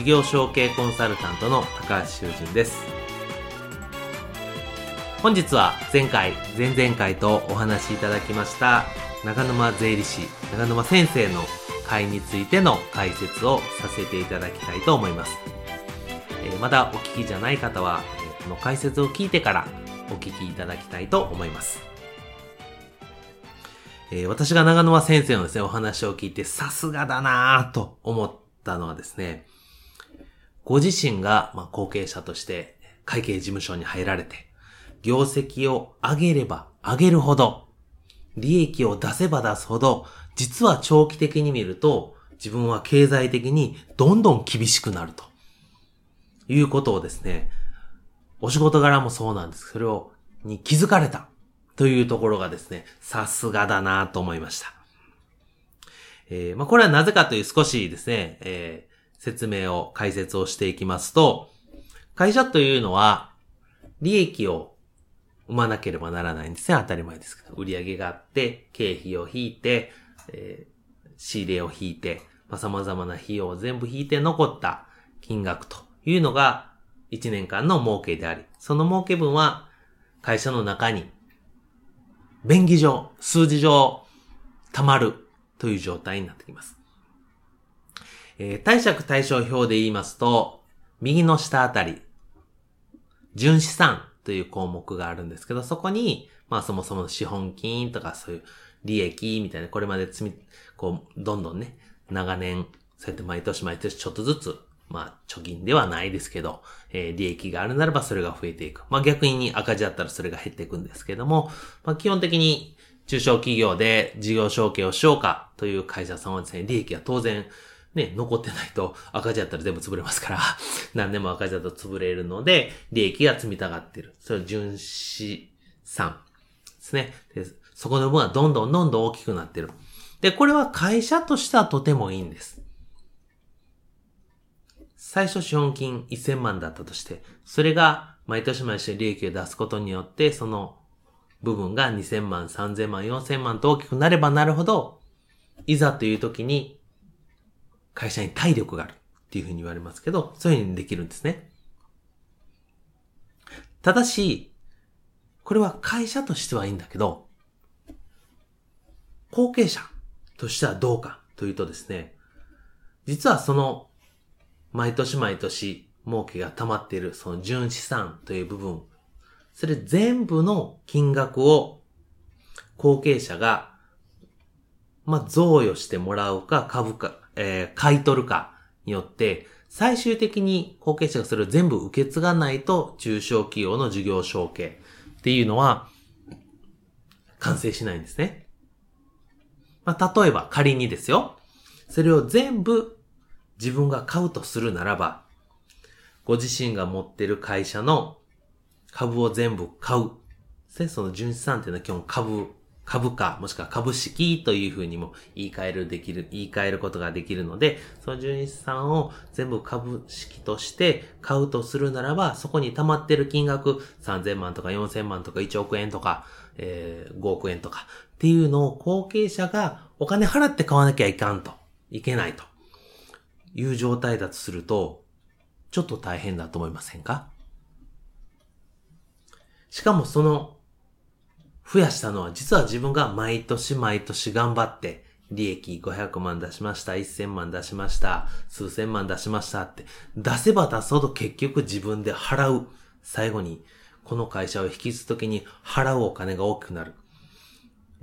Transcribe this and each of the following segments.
事業承継コンサルタントの高橋修人です。本日は前回、前々回とお話しいただきました長沼税理士、長沼先生の会についての解説をさせていただきたいと思います。えー、まだお聞きじゃない方は、この解説を聞いてからお聞きいただきたいと思います。えー、私が長沼先生のですね、お話を聞いてさすがだなぁと思ったのはですね、ご自身が、ま後継者として会計事務所に入られて、業績を上げれば上げるほど、利益を出せば出すほど、実は長期的に見ると、自分は経済的にどんどん厳しくなると。いうことをですね、お仕事柄もそうなんです。それを、に気づかれた。というところがですね、さすがだなと思いました。えー、まあ、これはなぜかという少しですね、え説明を、解説をしていきますと、会社というのは、利益を生まなければならないんですね。当たり前ですけど。売上があって、経費を引いて、えー、仕入れを引いて、まあ、様々な費用を全部引いて残った金額というのが1年間の儲けであり、その儲け分は会社の中に便宜上、数字上、溜まるという状態になってきます。えー、貸借対照表で言いますと、右の下あたり、純資産という項目があるんですけど、そこに、まあそもそもの資本金とかそういう利益みたいな、これまで積み、こう、どんどんね、長年、そうやって毎年毎年ちょっとずつ、まあ、貯金ではないですけど、えー、利益があるならばそれが増えていく。まあ逆に赤字だったらそれが減っていくんですけども、まあ基本的に中小企業で事業承継をしようかという会社さんはですね、利益は当然ね、残ってないと赤字だったら全部潰れますから、何でも赤字だと潰れるので、利益が積みたがってる。それ純資産ですね。でそこの分はどんどんどんどん大きくなってる。で、これは会社としてはとてもいいんです。最初資本金1000万だったとして、それが毎年毎年利益を出すことによって、その部分が2000万、3000万、4000万と大きくなればなるほど、いざという時に会社に体力があるっていうふうに言われますけど、そういうふうにできるんですね。ただし、これは会社としてはいいんだけど、後継者としてはどうかというとですね、実はその、毎年毎年儲けが溜まっているその純資産という部分、それ全部の金額を後継者が、まあ、贈与してもらうか株価、えー、買い取るかによって、最終的に後継者がそれを全部受け継がないと、中小企業の事業承継っていうのは、完成しないんですね。まあ、例えば仮にですよ。それを全部自分が買うとするならば、ご自身が持ってる会社の株を全部買う。その純資産っていうのは基本株株価、もしくは株式というふうにも言い換えるできる、言い換えることができるので、その純資産を全部株式として買うとするならば、そこに溜まってる金額3000万とか4000万とか1億円とか、えー、5億円とかっていうのを後継者がお金払って買わなきゃいかんと、いけないと。いう状態だとすると、ちょっと大変だと思いませんか？しかもその増やしたのは実は自分が毎年毎年頑張って利益500万出しました、1000万出しました、数千万出しましたって出せば出すほど結局自分で払う。最後にこの会社を引き継ぐときに払うお金が大きくなる。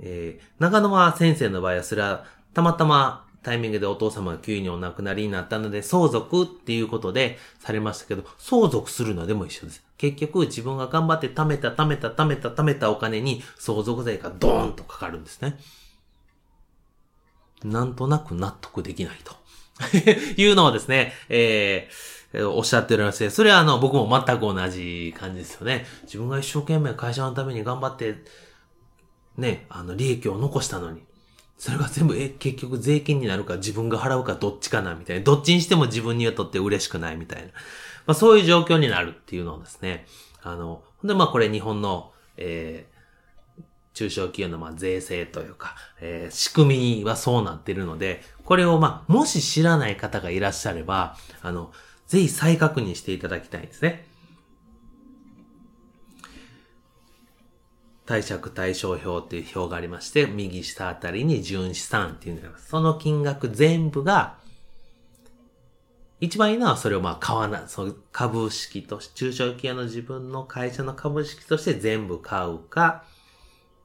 えー、長沼先生の場合はそれはたまたまタイミングでお父様が急にお亡くなりになったので、相続っていうことでされましたけど、相続するのでも一緒です。結局自分が頑張って貯めた貯めた貯めた貯めたお金に相続税がドーンとかかるんですね。なんとなく納得できないと。いうのをですね、えー、おっしゃってるらしい。それはあの、僕も全く同じ感じですよね。自分が一生懸命会社のために頑張って、ね、あの、利益を残したのに、それが全部、え、結局税金になるか自分が払うかどっちかなみたいな。どっちにしても自分にはとって嬉しくないみたいな。まあそういう状況になるっていうのをですね。あの、でまあこれ日本の、えー、中小企業のまあ税制というか、えー、仕組みはそうなっているので、これをまあ、もし知らない方がいらっしゃれば、あの、ぜひ再確認していただきたいんですね。貸借対照表っていう表がありまして、右下あたりに純資産っていうのがあります。その金額全部が、一番いいのはそれをまあ買わない、その株式として、中小企業の自分の会社の株式として全部買うか、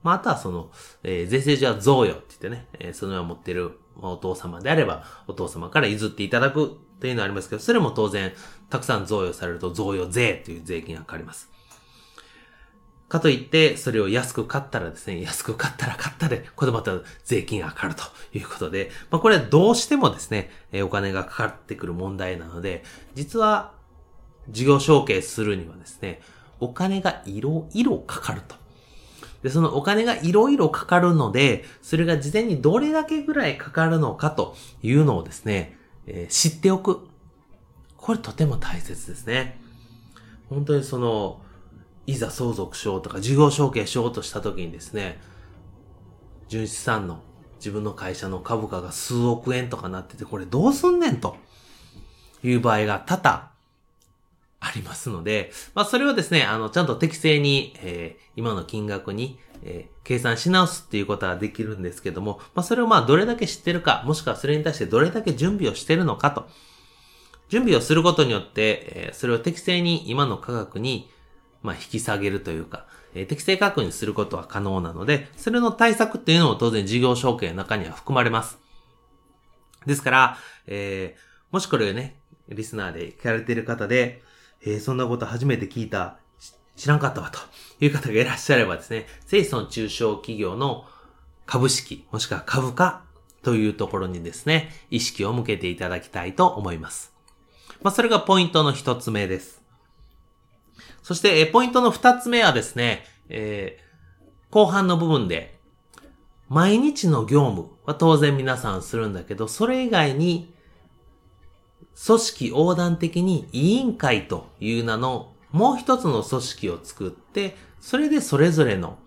まあ、とはその、えー、税制上は贈与って言ってね、えー、そのよう持ってるお父様であれば、お父様から譲っていただくというのはありますけど、それも当然、たくさん贈与されると贈与税という税金がかかります。かといって、それを安く買ったらですね、安く買ったら買ったで、これまた税金がかかるということで、まあこれはどうしてもですね、お金がかかってくる問題なので、実は、事業承継するにはですね、お金がいろいろかかると。で、そのお金がいろいろかかるので、それが事前にどれだけぐらいかかるのかというのをですね、えー、知っておく。これとても大切ですね。本当にその、いざ相続しようとか事業承継しようとした時にですね、純資産の自分の会社の株価が数億円とかなってて、これどうすんねんという場合が多々ありますので、まあそれをですね、あの、ちゃんと適正に、えー、今の金額に、えー、計算し直すっていうことはできるんですけども、まあそれをまあどれだけ知ってるか、もしくはそれに対してどれだけ準備をしてるのかと。準備をすることによって、えー、それを適正に今の価格にまあ、引き下げるというか、えー、適正確認することは可能なので、それの対策っていうのも当然事業承継の中には含まれます。ですから、えー、もしこれをね、リスナーで聞かれている方で、えー、そんなこと初めて聞いた、知らんかったわという方がいらっしゃればですね、ぜひその中小企業の株式、もしくは株価というところにですね、意識を向けていただきたいと思います。まあ、それがポイントの一つ目です。そして、えポイントの二つ目はですね、えー、後半の部分で、毎日の業務は当然皆さんするんだけど、それ以外に、組織横断的に委員会という名のもう一つの組織を作って、それでそれぞれの、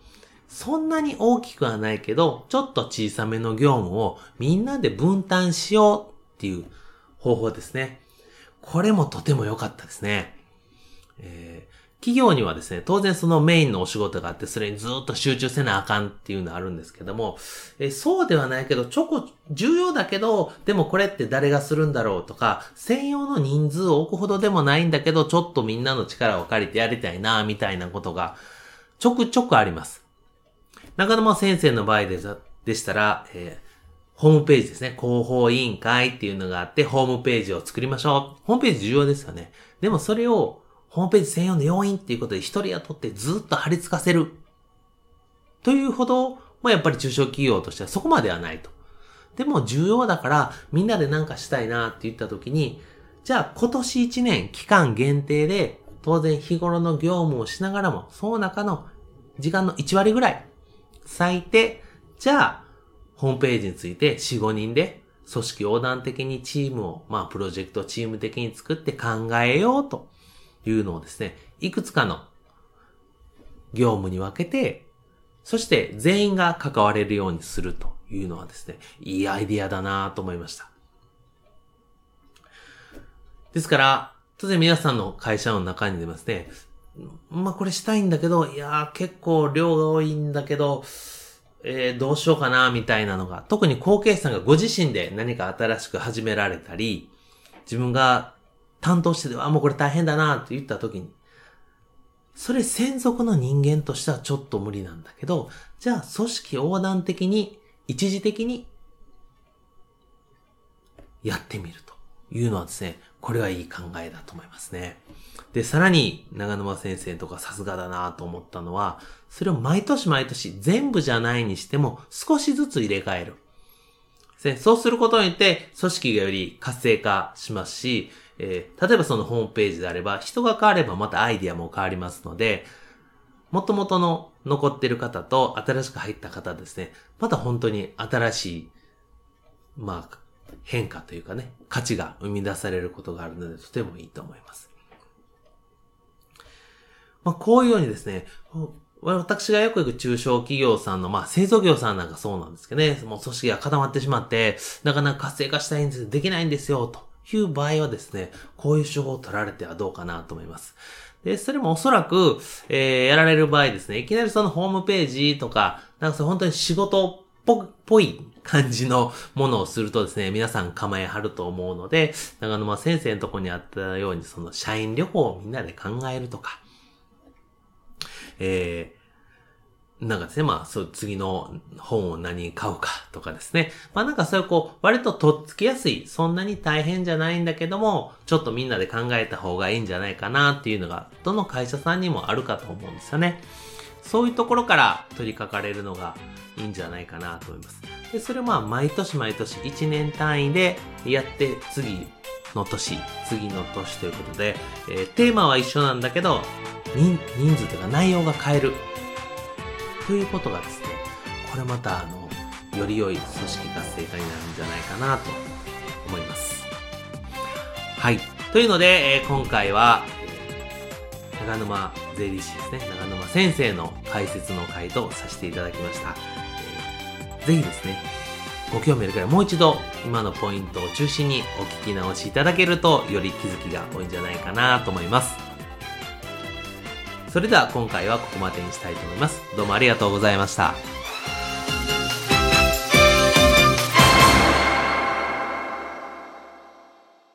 そんなに大きくはないけど、ちょっと小さめの業務をみんなで分担しようっていう方法ですね。これもとても良かったですね。えー企業にはですね、当然そのメインのお仕事があって、それにずっと集中せなあかんっていうのあるんですけども、えそうではないけど、ちょこ、重要だけど、でもこれって誰がするんだろうとか、専用の人数を置くほどでもないんだけど、ちょっとみんなの力を借りてやりたいな、みたいなことが、ちょくちょくあります。中沼先生の場合ででしたら、えーホームページですね。広報委員会っていうのがあって、ホームページを作りましょう。ホームページ重要ですよね。でもそれをホームページ専用の要員っていうことで一人雇ってずっと貼り付かせる。というほど、まあ、やっぱり中小企業としてはそこまではないと。でも重要だからみんなで何かしたいなって言った時に、じゃあ今年1年期間限定で当然日頃の業務をしながらも、その中の時間の1割ぐらい割いて、じゃあホームページについて4、5人で組織横断的にチームを、まあプロジェクトチーム的に作って考えようというのをですね、いくつかの業務に分けて、そして全員が関われるようにするというのはですね、いいアイディアだなと思いました。ですから、当然皆さんの会社の中に出ますね、まあこれしたいんだけど、いやー結構量が多いんだけど、えー、どうしようかな、みたいなのが、特に後継者さんがご自身で何か新しく始められたり、自分が担当してて、あ、もうこれ大変だなって言った時に、それ専属の人間としてはちょっと無理なんだけど、じゃあ組織横断的に、一時的にやってみるというのはですね、これはいい考えだと思いますね。で、さらに長沼先生とかさすがだなと思ったのは、それを毎年毎年全部じゃないにしても少しずつ入れ替える。そうすることによって組織がより活性化しますし、えー、例えばそのホームページであれば人が変わればまたアイディアも変わりますので、元々の残ってる方と新しく入った方ですね、また本当に新しい、まあ、変化というかね、価値が生み出されることがあるので、とてもいいと思います。まあ、こういうようにですね、私がよく行く中小企業さんの、まあ、製造業さんなんかそうなんですけどね、もう組織が固まってしまって、なかなか活性化したいんですできないんですよ、という場合はですね、こういう手法を取られてはどうかなと思います。で、それもおそらく、えー、やられる場合ですね、いきなりそのホームページとか、なんかそれ本当に仕事っぽぽい感じのものをするとですね、皆さん構えはると思うので、長沼先生のとこにあったように、その社員旅行をみんなで考えるとか、えー、なんかですね、まあ、そう、次の本を何買うかとかですね。まあなんかそういうこう、割ととっつきやすい、そんなに大変じゃないんだけども、ちょっとみんなで考えた方がいいんじゃないかなっていうのが、どの会社さんにもあるかと思うんですよね。そういうところから取り掛かれるのがいいんじゃないかなと思います。で、それをまあ毎年毎年1年単位でやって次の年、次の年ということで、えー、テーマは一緒なんだけど、人数というか内容が変える。ということがですね、これまたあの、より良い組織活性化になるんじゃないかなと思います。はい。というので、えー、今回は、長沼税理士ですね、長沼先生の解説の回とさせていただきました。えー、ぜひですね、ご興味あるからもう一度今のポイントを中心にお聞き直しいただけるとより気づきが多いんじゃないかなと思います。それでは今回はここまでにしたいと思います。どうもありがとうございました。